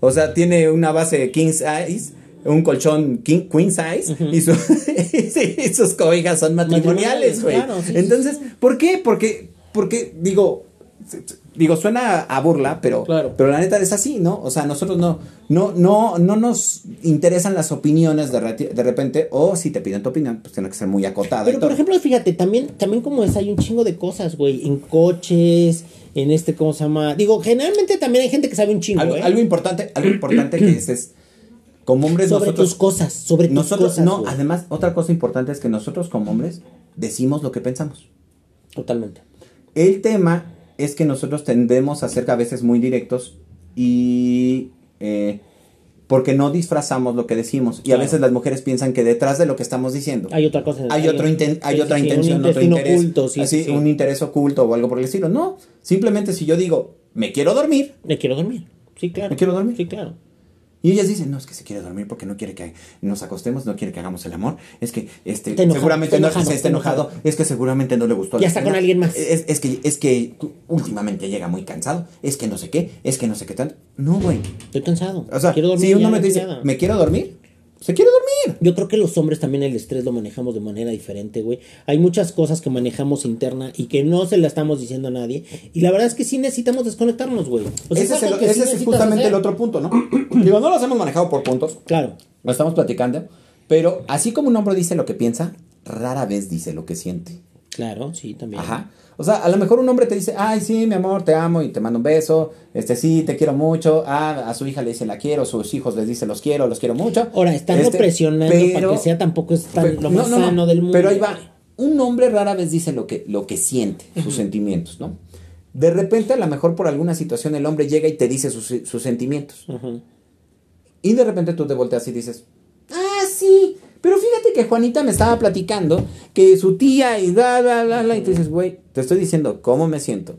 O sea, tiene una base king size, un colchón king, queen size y, su- y sus cobijas son matrimoniales, güey. claro, sí, Entonces, ¿por qué? Porque, porque digo, digo, suena a burla, pero, Claro. pero la neta es así, ¿no? O sea, nosotros no, no, no, no nos interesan las opiniones de, repente, o si te piden tu opinión, pues tiene que ser muy acotada. Pero por ejemplo, fíjate, también, también como es, hay un chingo de cosas, güey, en coches, en este, ¿cómo se llama? Digo, generalmente también hay gente que sabe un chingo, algo, ¿eh? algo importante, algo importante que es, es como hombres sobre nosotros tus cosas, sobre tus Nosotros, cosas. no, además, otra cosa importante es que nosotros como hombres decimos lo que pensamos. Totalmente. El tema es que nosotros tendemos a ser a veces muy directos y eh, porque no disfrazamos lo que decimos. Y a veces las mujeres piensan que detrás de lo que estamos diciendo Hay otra cosa. hay, otro inten- hay sí, otra sí, intención, un otro interés, oculto, sí, así, sí, sí. un interés oculto o algo por el estilo. No, simplemente si yo digo, me quiero dormir, Me quiero dormir. Sí, claro. ¿Me quiero dormir? Sí, claro. Y ellas dicen, no, es que se quiere dormir porque no quiere que nos acostemos, no quiere que hagamos el amor. Es que este, enojado, seguramente no se está está enojado. enojado. Es que seguramente no le gustó. Ya está con alguien más. Es, es que, es que últimamente llega muy cansado. Es que no sé qué, es que no sé qué tanto. No, güey. Estoy cansado. O sea, quiero dormir. si un hombre te dice, me quiero dormir, se quiere dormir. Yo creo que los hombres también el estrés lo manejamos de manera diferente, güey. Hay muchas cosas que manejamos interna y que no se la estamos diciendo a nadie. Y la verdad es que sí necesitamos desconectarnos, güey. O sea, ese es, el- sí justamente hacer. el otro punto, ¿no? Digo, no los hemos manejado por puntos. Claro. Lo estamos platicando. Pero así como un hombre dice lo que piensa, rara vez dice lo que siente. Claro, sí, también. Ajá. O sea, a lo mejor un hombre te dice, ay, sí, mi amor, te amo y te mando un beso. Este, sí, te quiero mucho. Ah, a su hija le dice, la quiero. sus hijos les dice, los quiero, los quiero mucho. Ahora, están Este, presionando para pero- que sea tampoco es tan, Pero- lo más no, no, sano del mundo. Pero ahí va. Un hombre rara vez dice lo que, lo que siente, sus sentimientos, ¿no? De repente, a lo mejor por alguna situación, el hombre llega y te dice sus, sus sentimientos. Y de repente tú te volteas y dices, ah, sí, pero fíjate que Juanita me estaba platicando que su tía y bla, bla, bla, bla. Y tú dices, güey, te estoy diciendo cómo me siento.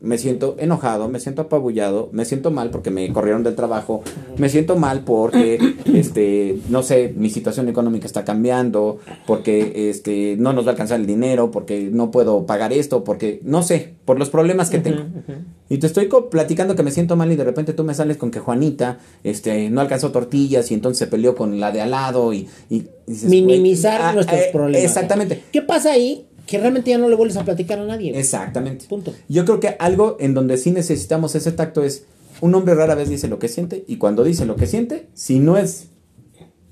Me siento enojado, me siento apabullado, me siento mal porque me corrieron del trabajo, me siento mal porque, este, no sé, mi situación económica está cambiando, porque, este, no nos va a alcanzar el dinero, porque no puedo pagar esto, porque, no sé, por los problemas que tengo. Y te estoy platicando que me siento mal y de repente tú me sales con que Juanita, este, no alcanzó tortillas y entonces se peleó con la de al lado y, y dices, güey, Minimizar ah, nuestros eh, problemas. Exactamente. ¿Qué pasa ahí? Que realmente ya no le vuelves a platicar a nadie. Exactamente. Punto. Yo creo que algo en donde sí necesitamos ese tacto es un hombre rara vez dice lo que siente y cuando dice lo que siente, si no es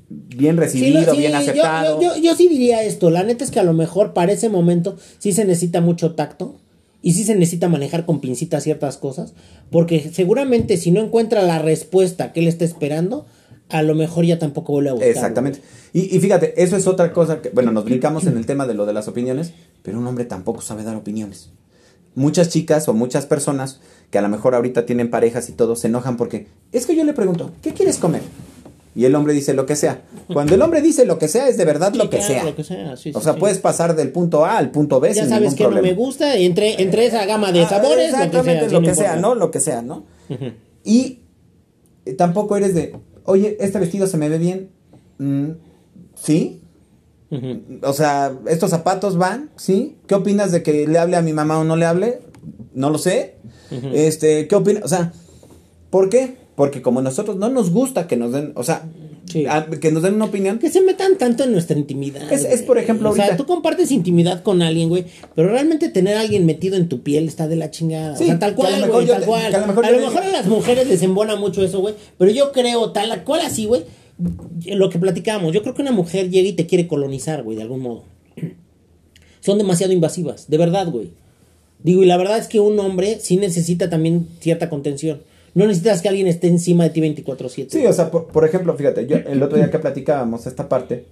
bien Sí, recibido, no, sí, bien aceptado. Yo, yo- yo sí diría esto. La neta es que a lo mejor para ese momento sí se necesita mucho tacto y sí se necesita manejar con pincitas ciertas cosas. Porque seguramente si no encuentra la respuesta que él está esperando, a lo mejor ya tampoco vuelve a buscar. Exactamente. Y, y fíjate, eso es otra cosa que, bueno, nos brincamos en el tema de lo de las opiniones, pero un hombre tampoco sabe dar opiniones. Muchas chicas o muchas personas que a lo mejor ahorita tienen parejas y todo se enojan porque es que yo le pregunto, ¿qué quieres comer? Y el hombre dice lo que sea. Cuando el hombre dice lo que sea, es de verdad Sí, lo que claro, sea. lo que sea, sí, o sea, sí. puedes pasar del punto A al punto B Ya sin sabes ningún que no problema. me gusta, entre, entre esa gama de Ah, sabores, Exactamente, lo lo que que sea, sea, sí, ¿no? importa. Lo que sea, ¿no? Y eh, tampoco eres de, oye, este vestido se me ve bien. Mm, ¿Sí? O sea, estos zapatos van, ¿sí? ¿Qué opinas de que le hable a mi mamá o no le hable? No lo sé. Este, ¿qué opinas? O sea, ¿por qué? Porque como nosotros no nos gusta que nos den, o sea, Sí. a- que nos den una opinión. Que se metan tanto en nuestra intimidad. Es- es, por ejemplo, O sea, ahorita- tú compartes intimidad con alguien, güey. Pero realmente tener a alguien metido en tu piel está de la chingada. Sí, o sea, tal que a lo cual, mejor tal cual. a lo mejor a lo mejor las mujeres les embona mucho eso, güey. Pero yo creo, tal cual así, güey. Lo que platicábamos, yo creo que una mujer llega y te quiere colonizar, güey, de algún modo. Son demasiado invasivas, de verdad, güey. Digo, y la verdad es que un hombre sí necesita también cierta contención. No necesitas que alguien esté encima de ti 24-7. Sí, o sea, por, por ejemplo, fíjate, yo el otro día que platicábamos esta parte,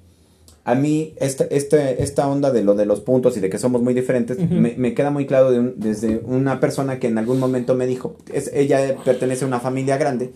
a mí este, este, esta onda de lo de los puntos y de que somos muy diferentes, me, me queda muy claro de un- desde una persona que en algún momento me dijo, es, ella pertenece a una familia grande,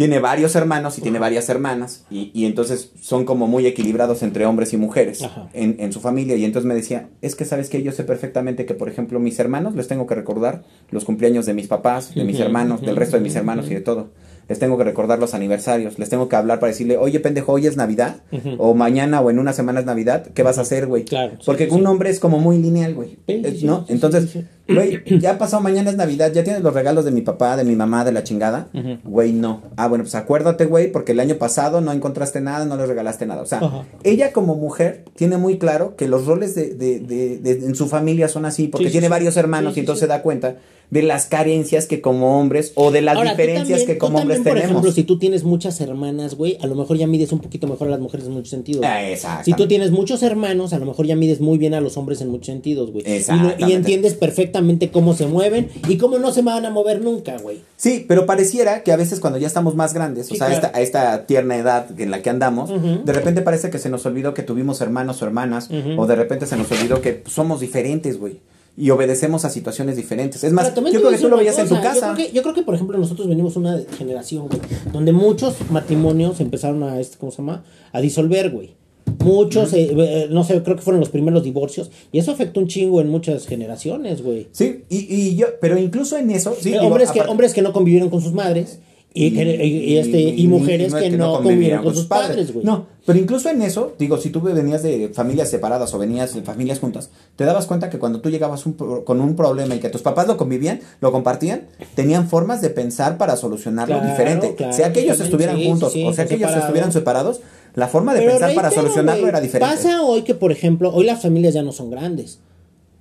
tiene varios hermanos y tiene varias hermanas, y, y entonces son como muy equilibrados entre hombres y mujeres en, en su familia, y entonces me decía, es que sabes que yo sé perfectamente que, por ejemplo, mis hermanos les tengo que recordar los cumpleaños de mis papás, de mis hermanos, del resto de mis hermanos y de todo. Les tengo que recordar los aniversarios, les tengo que hablar para decirle, oye pendejo, hoy es Navidad, o mañana o en una semana es Navidad, ¿qué vas a hacer, güey? Claro, Porque sí, un sí. hombre es como muy lineal, güey, Sí, ¿no? Entonces, güey, ya pasado mañana es Navidad, ya tienes los regalos de mi papá, de mi mamá, de la chingada, Ujú. güey, no. Ah, bueno, pues acuérdate, güey, porque el año pasado no encontraste nada, no le regalaste nada. O sea, ella como mujer tiene muy claro que los roles de, de- de- de- en su familia son así, porque Sí, tiene sí. varios hermanos Sí, y entonces se da cuenta de las carencias que como hombres o de las Ahora, diferencias también- que como hombres también, por tenemos. ejemplo, si tú tienes muchas hermanas, güey, a lo mejor ya mides un poquito mejor a las mujeres en muchos sentidos. Ah, güey. exactamente. Si tú tienes muchos hermanos, a lo mejor ya mides muy bien a los hombres en muchos sentidos, güey. Y, no- Exactamente. y entiendes perfectamente cómo se mueven y cómo no se van a mover nunca, güey. Sí, pero pareciera que a veces cuando ya estamos más grandes, Sí, o sea, claro. esta, a esta tierna edad en la que andamos, de repente parece que se nos olvidó que tuvimos hermanos o hermanas, o de repente se nos olvidó que somos diferentes, güey. Y obedecemos a situaciones diferentes. Es más, yo creo que tú lo veías en tu casa. Yo creo, que, yo creo que, por ejemplo, nosotros venimos una generación, güey, donde muchos matrimonios empezaron a, este, ¿cómo se llama? A disolver, güey. Muchos, eh, eh, no sé, creo que fueron los primeros divorcios. Y eso afectó un chingo en muchas generaciones, güey. Sí, y, y yo, pero incluso en eso, sí, Eh, digo, hombres, que, aparte- hombres que no convivieron con sus madres y, y- y este, y mujeres es que, no convivieron con sus padres, güey. No, pero incluso en eso, digo, si tú venías de familias separadas o venías de familias juntas, te dabas cuenta que cuando tú llegabas un con un problema y que tus papás lo convivían, lo compartían, tenían formas de pensar para solucionarlo Claro, diferente. claro, sea que ellos estuvieran sí, juntos sí, o sea que ellos estuvieran separados, la forma de Pero pensar para solucionarlo era diferente. Pasa hoy que, por ejemplo, hoy las familias ya no son grandes.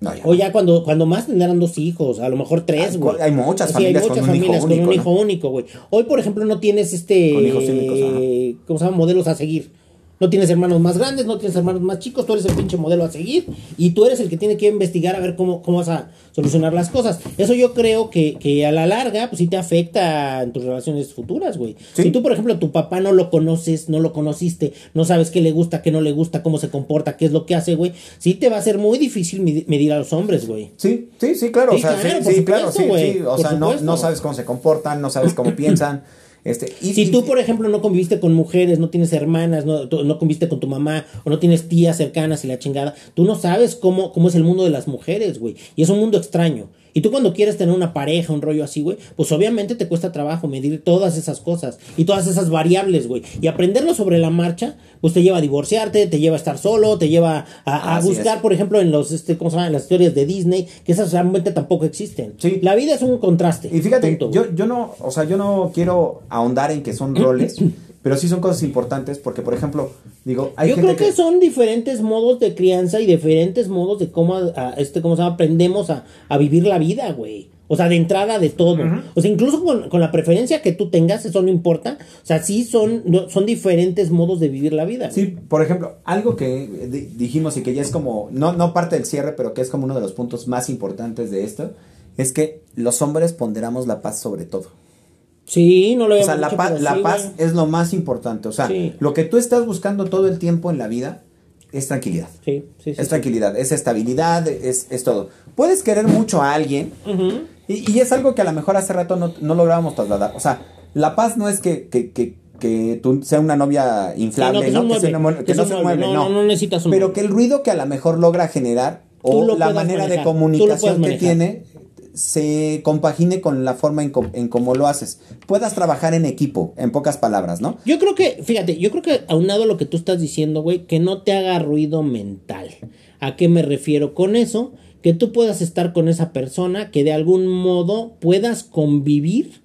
No, ya O ya cuando, cuando más tendrán dos hijos, a lo mejor tres, güey. hay muchas Sí, familias con un hijo familias con un único, hijo único, güey. Hoy, por ejemplo, no tienes este. Con hijos únicos, ¿Cómo se llama? Modelos a seguir. No tienes hermanos más grandes, no tienes hermanos más chicos, tú eres el pinche modelo a seguir y tú eres el que tiene que investigar a ver cómo, cómo vas a solucionar las cosas. Eso yo creo que, que a la larga, pues sí te afecta en tus relaciones futuras, güey. Sí. Si tú, por ejemplo, tu papá no lo conoces, no lo conociste, no sabes qué le gusta, qué no le gusta, cómo se comporta, qué es lo que hace, güey, sí te va a ser muy difícil medi- medir a los hombres, güey. Sí, sí, sí, claro, Sí, o sea, claro, sí, claro, sí, sí, o por sea, no, no sabes cómo se comportan, no sabes cómo piensan, este, y, Si y- tú, por ejemplo, no conviviste con mujeres, no tienes hermanas, no, no conviviste con tu mamá, o no tienes tías cercanas y la chingada, tú no sabes cómo, cómo es el mundo de las mujeres, güey. Y es un mundo extraño. Y tú cuando quieres tener una pareja, un rollo así, güey, pues obviamente te cuesta trabajo medir todas esas cosas y todas esas variables, güey. Y aprenderlo sobre la marcha, pues te lleva a divorciarte, te lleva a estar solo, te lleva a, a buscar, es. por ejemplo, en los, este, ¿cómo se llama? En las historias de Disney, que esas realmente tampoco existen. Sí. La vida es un contraste. Y fíjate, punto, yo, yo no, o sea, yo no quiero ahondar en que son roles, pero sí son cosas importantes porque, por ejemplo, digo, hay Yo gente creo que, son diferentes modos de crianza y diferentes modos de cómo, a- a- este, cómo se llama, aprendemos a, a vivir la vida, güey. O sea, de entrada de todo. O sea, incluso con, con la preferencia que tú tengas, eso no importa. O sea, sí son, no- son diferentes modos de vivir la vida. Sí, por ejemplo, algo que di- dijimos y que ya es como, no, no parte del cierre, pero que es como uno de los puntos más importantes de esto, es que los hombres ponderamos la paz sobre todo. Sí, no lo O había sea, la, pero la sí, paz es lo más importante. O sea, Sí. lo que tú estás buscando todo el tiempo en la vida es tranquilidad. Sí, sí, sí. Es tranquilidad, es estabilidad, es, es todo. Puedes querer mucho a alguien y, y es algo que a lo mejor hace rato no, no lográbamos trasladar. O sea, la paz no es que, que, que, que tú sea una novia inflable, Sí, ¿no? que no se mueble, No, no. necesitas un Pero que el ruido que a lo mejor logra generar o la manera de manejar, comunicación que tiene se compagine con la forma en, cómo lo haces. Puedas trabajar en equipo, en pocas palabras, ¿no? Yo creo que, fíjate, yo creo que aunado a lo que tú estás diciendo, güey, que no te haga ruido mental. ¿A qué me refiero con eso? Que tú puedas estar con esa persona, que de algún modo puedas convivir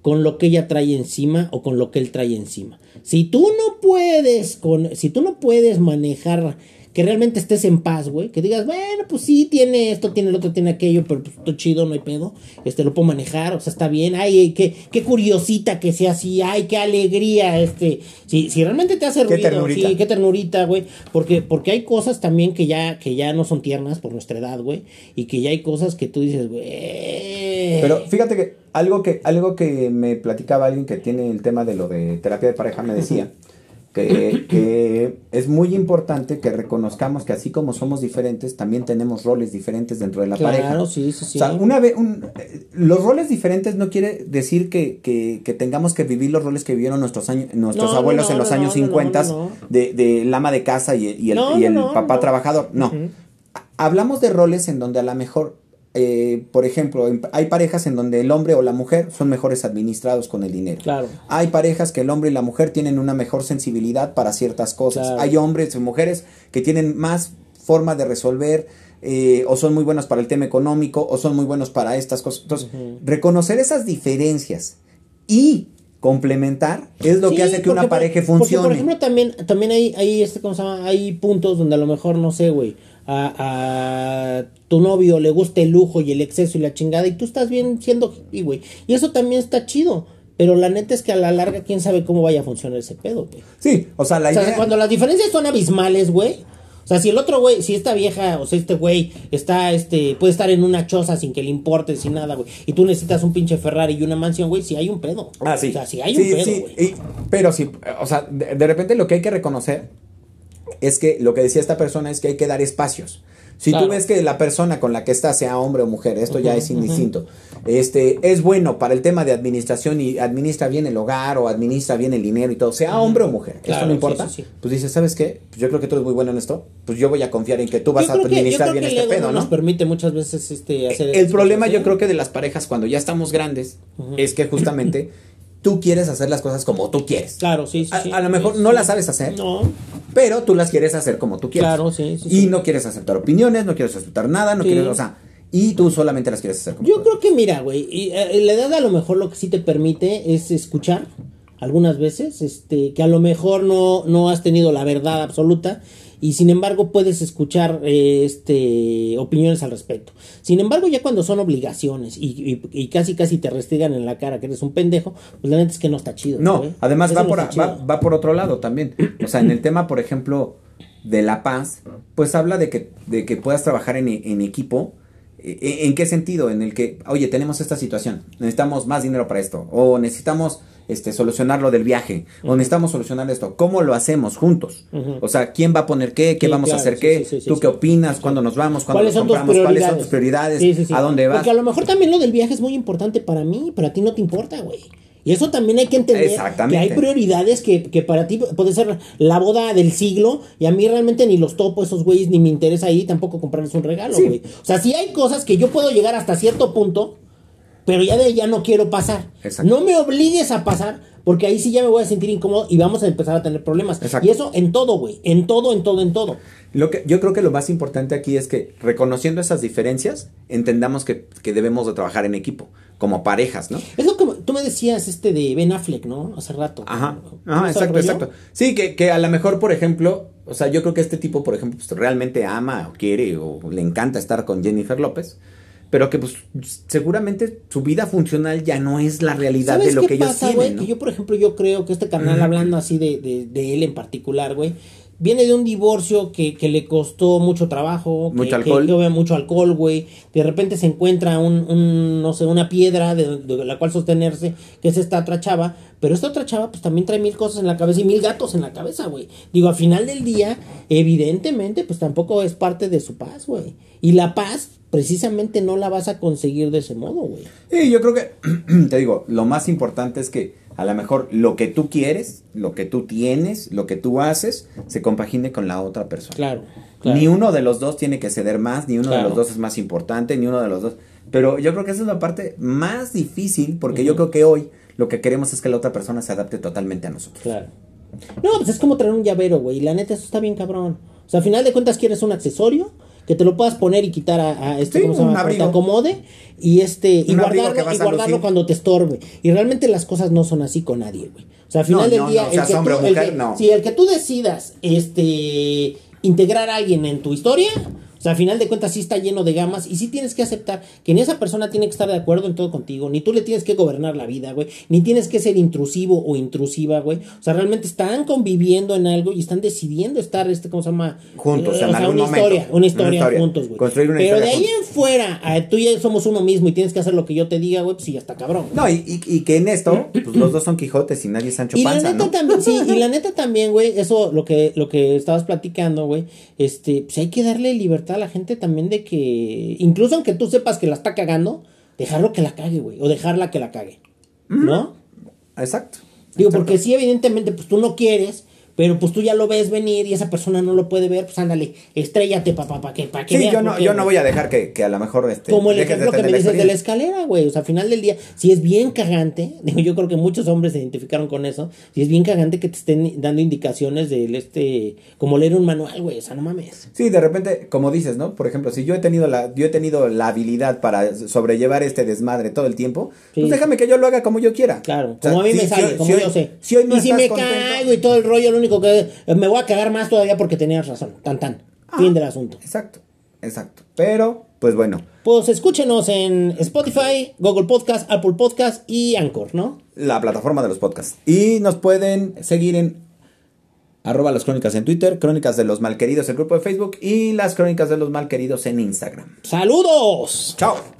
con lo que ella trae encima o con lo que él trae encima. Si tú no puedes con, si tú no puedes manejar que realmente estés en paz, güey, que digas, bueno, pues sí, tiene esto, tiene el otro, tiene aquello, pero pues todo chido, no hay pedo, este, lo puedo manejar, o sea, está bien, ay, qué, qué curiosita que sea así, ay, qué alegría, este, si, si realmente te hace Qué ruido, ternurita. sí, qué ternurita, güey, porque, porque hay cosas también que ya, que ya no son tiernas por nuestra edad, güey, y que ya hay cosas que tú dices, güey. Pero fíjate que algo que algo que me platicaba alguien que tiene el tema de lo de terapia de pareja me decía que, que es muy importante que reconozcamos que así como somos diferentes, también tenemos roles diferentes dentro de la Claro, pareja. sí, sí, sí. O sea, una vez, un- los roles diferentes no quiere decir que, que- que tengamos que vivir los roles que vivieron nuestros años, nuestros No, abuelos no, en los no, años no, no, 50 no, no. de, de el ama de casa y, y el, y el papá trabajador. No. Hablamos de roles en donde a lo mejor, eh, por ejemplo, hay parejas en donde el hombre o la mujer son mejores administrados con el dinero. Claro. Hay parejas que el hombre y la mujer tienen una mejor sensibilidad para ciertas cosas. Claro. Hay hombres y mujeres que tienen más forma de resolver eh, o son muy buenos para el tema económico o son muy buenos para estas cosas. Entonces, reconocer esas diferencias y complementar es lo Sí, que hace que una porque, pareja Porque, funcione. por ejemplo, también, también hay, hay, este, ¿cómo se llama? Hay puntos donde a lo mejor, no sé, güey, a, a tu novio le gusta el lujo y el exceso y la chingada y tú estás bien siendo hippie, güey. Y eso también está chido. Pero la neta es que a la larga, quién sabe cómo vaya a funcionar ese pedo, güey. sí, o sea, la O sea, idea... cuando las diferencias son abismales, güey. O sea, si el otro güey, si esta vieja, o sea, este güey está, este, puede estar en una choza sin que le importe, sin nada, güey. Y tú necesitas un pinche Ferrari y una mansión, güey, si hay un pedo. Ah, sí. O sea, si hay Sí, un pedo, güey. pero sí, o sea, de, de repente lo que hay que reconocer es que lo que decía esta persona es que hay que dar espacios. Si Claro. tú ves que la persona con la que estás, sea hombre o mujer, esto ya es indistinto, este, es bueno para el tema de administración y administra bien el hogar o administra bien el dinero y todo, sea hombre o mujer, esto no importa, sí, sí. pues dices, ¿sabes qué? Pues yo creo que tú eres muy bueno en esto, pues yo voy a confiar en que tú vas a que- administrar bien el este pedo, no nos ¿no? permite muchas veces este, hacer El estas problema cosas, yo ¿eh? creo que de las parejas cuando ya estamos grandes es que justamente tú quieres hacer las cosas como tú quieres. Claro, sí, sí. A, sí. a lo mejor Sí, no las sabes hacer, No. pero tú las quieres hacer como tú quieres. Claro, sí, sí, Y no quieres aceptar opiniones, no quieres aceptar nada, no quieres, o sea, y tú solamente las quieres hacer como Yo tú. creo que mira, güey, y, eh, la edad a lo mejor lo que sí te permite es escuchar algunas veces, este, que a lo mejor no, no has tenido la verdad absoluta y sin embargo puedes escuchar eh, este opiniones al respecto. Sin embargo, ya cuando son obligaciones y, y- y casi casi te restringan en la cara que eres un pendejo, pues la neta es que no está chido. No, además va no por, va, va por otro lado también. O sea, en el tema, por ejemplo, de la paz, pues habla de que, de que puedas trabajar en, en equipo. ¿E- ¿En qué sentido? En el que, oye, tenemos esta situación, necesitamos más dinero para esto, o necesitamos este, solucionar lo del viaje, o necesitamos solucionar esto. ¿Cómo lo hacemos juntos? O sea, ¿quién va a poner qué? ¿Qué Sí, vamos a hacer qué? sí, ¿Tú qué opinas? ¿Cuándo nos vamos? ¿Cuándo ¿Cuáles nos son tus compramos? prioridades? ¿Cuáles son tus prioridades? ¿A dónde vas? Porque a lo mejor también lo del viaje es muy importante para mí, pero a ti no te importa, güey. Y eso también hay que entender que hay prioridades que, que para ti puede ser la boda del siglo y a mí realmente ni los topo esos güeyes ni me interesa ahí tampoco comprarles un regalo, güey. O sea, sí hay cosas que yo puedo llegar hasta cierto punto, pero ya de ya no quiero pasar. Exacto. No me obligues a pasar porque ahí sí ya me voy a sentir incómodo y vamos a empezar a tener problemas. Exacto. Y eso en todo, güey. En todo, en todo, en todo. Lo que, yo creo que lo más importante aquí es que reconociendo esas diferencias, entendamos que, que debemos de trabajar en equipo, como parejas, ¿no? Es lo que tú me decías este de Ben Affleck, ¿no? Hace rato. Ajá, ¿Cómo ajá, exacto, exacto. Sí, que, que a lo mejor, por ejemplo, o sea, yo creo que este tipo, por ejemplo, pues, realmente ama o quiere o le encanta estar con Jennifer López, pero que pues seguramente su vida funcional ya no es la realidad ¿Sabes de lo qué que ellos pasa, tienen. Que yo, por ejemplo, yo creo que este carnal, hablando así de, de, de él en particular, güey, viene de un divorcio que, que le costó mucho trabajo, que- Mucho que- alcohol. que bebe mucho alcohol, güey. De repente se encuentra un, un, no sé, una piedra de, de la cual sostenerse, que es esta otra chava. Pero esta otra chava, pues también trae mil cosas en la cabeza y mil gatos en la cabeza, güey. Digo, al final del día, evidentemente, pues tampoco es parte de su paz, güey. Y la paz, precisamente, no la vas a conseguir de ese modo, güey. Sí, yo creo que, te digo, lo más importante es que a lo mejor lo que tú quieres, lo que tú tienes, lo que tú haces, se compagine con la otra persona. Claro, claro. Ni uno de los dos tiene que ceder más, ni uno de los dos es más importante, ni uno de los dos. Pero yo creo que esa es la parte más difícil porque yo creo que hoy lo que queremos es que la otra persona se adapte totalmente a nosotros. Claro. No, pues es como traer un llavero, güey. La neta, eso está bien cabrón. O sea, al final de cuentas quieres un accesorio que te lo puedas poner y quitar a, a este, Sí, ¿cómo se llama? Te acomode y este, y Un guardarlo, y guardarlo cuando te estorbe. Y realmente las cosas no son así con nadie, güey. O sea, al final No, del no, día, no, seas que hombre tú- o el que- si el que tú decidas, este, integrar a alguien en tu historia, sea, al final de cuentas sí está lleno de gamas y sí tienes que aceptar que ni esa persona tiene que estar de acuerdo en todo contigo, ni tú le tienes que gobernar la vida, güey, ni tienes que ser intrusivo o intrusiva, güey. O sea, realmente están conviviendo en algo y están decidiendo estar, este, ¿cómo se llama? Juntos, Eh, en o sea, algún una momento. historia, una Una historia, juntos, güey. Construir una Pero de ahí en fuera, a, tú y yo somos uno mismo y tienes que hacer lo que yo te diga, güey, pues sí, ya está cabrón. güey. No, y, y- y que en esto, pues los dos son Quijotes y nadie es Sancho Y la neta ¿no? también, sí, y la neta también, güey, eso lo que, lo que estabas platicando, güey, este, pues hay que darle libertad a la gente también de que, incluso aunque tú sepas que la está cagando, dejarlo que la cague, güey, o dejarla que la cague, ¿no? Exacto. Digo, Exacto. porque sí, evidentemente, pues tú no quieres, pero pues tú ya lo ves venir y esa persona no lo puede ver, pues ándale, estrellate, papá, para que, pa que Sí, vea yo no, yo no voy a dejar que, que a lo mejor este, Como el ejemplo que me dices de la escalera, güey. O sea, al final del día, si es bien cagante, digo, yo creo que muchos hombres se identificaron con eso. Si es bien cagante que te estén dando indicaciones del este, como leer un manual, güey. O sea, no mames. Sí, de repente, como dices, ¿no? Por ejemplo, si yo he tenido la, yo he tenido la habilidad para sobrellevar este desmadre todo el tiempo, Sí. pues déjame que yo lo haga como yo quiera. Claro, O sea, como a mí si- me sale, como si hoy- yo sé. Si hoy no y si me contento- caigo y todo el rollo, lo único que me voy a cagar más todavía porque tenías razón. Tan tan. Ah. Fin del asunto. Exacto, exacto. Pero, pues bueno, Pues escúchenos en Spotify, Google Podcast, Apple Podcast y Anchor, ¿no? la plataforma de los podcasts. Y nos pueden seguir en arroba las crónicas en Twitter, crónicas de los malqueridos el grupo de Facebook y las crónicas de los malqueridos en Instagram. ¡Saludos! Chao.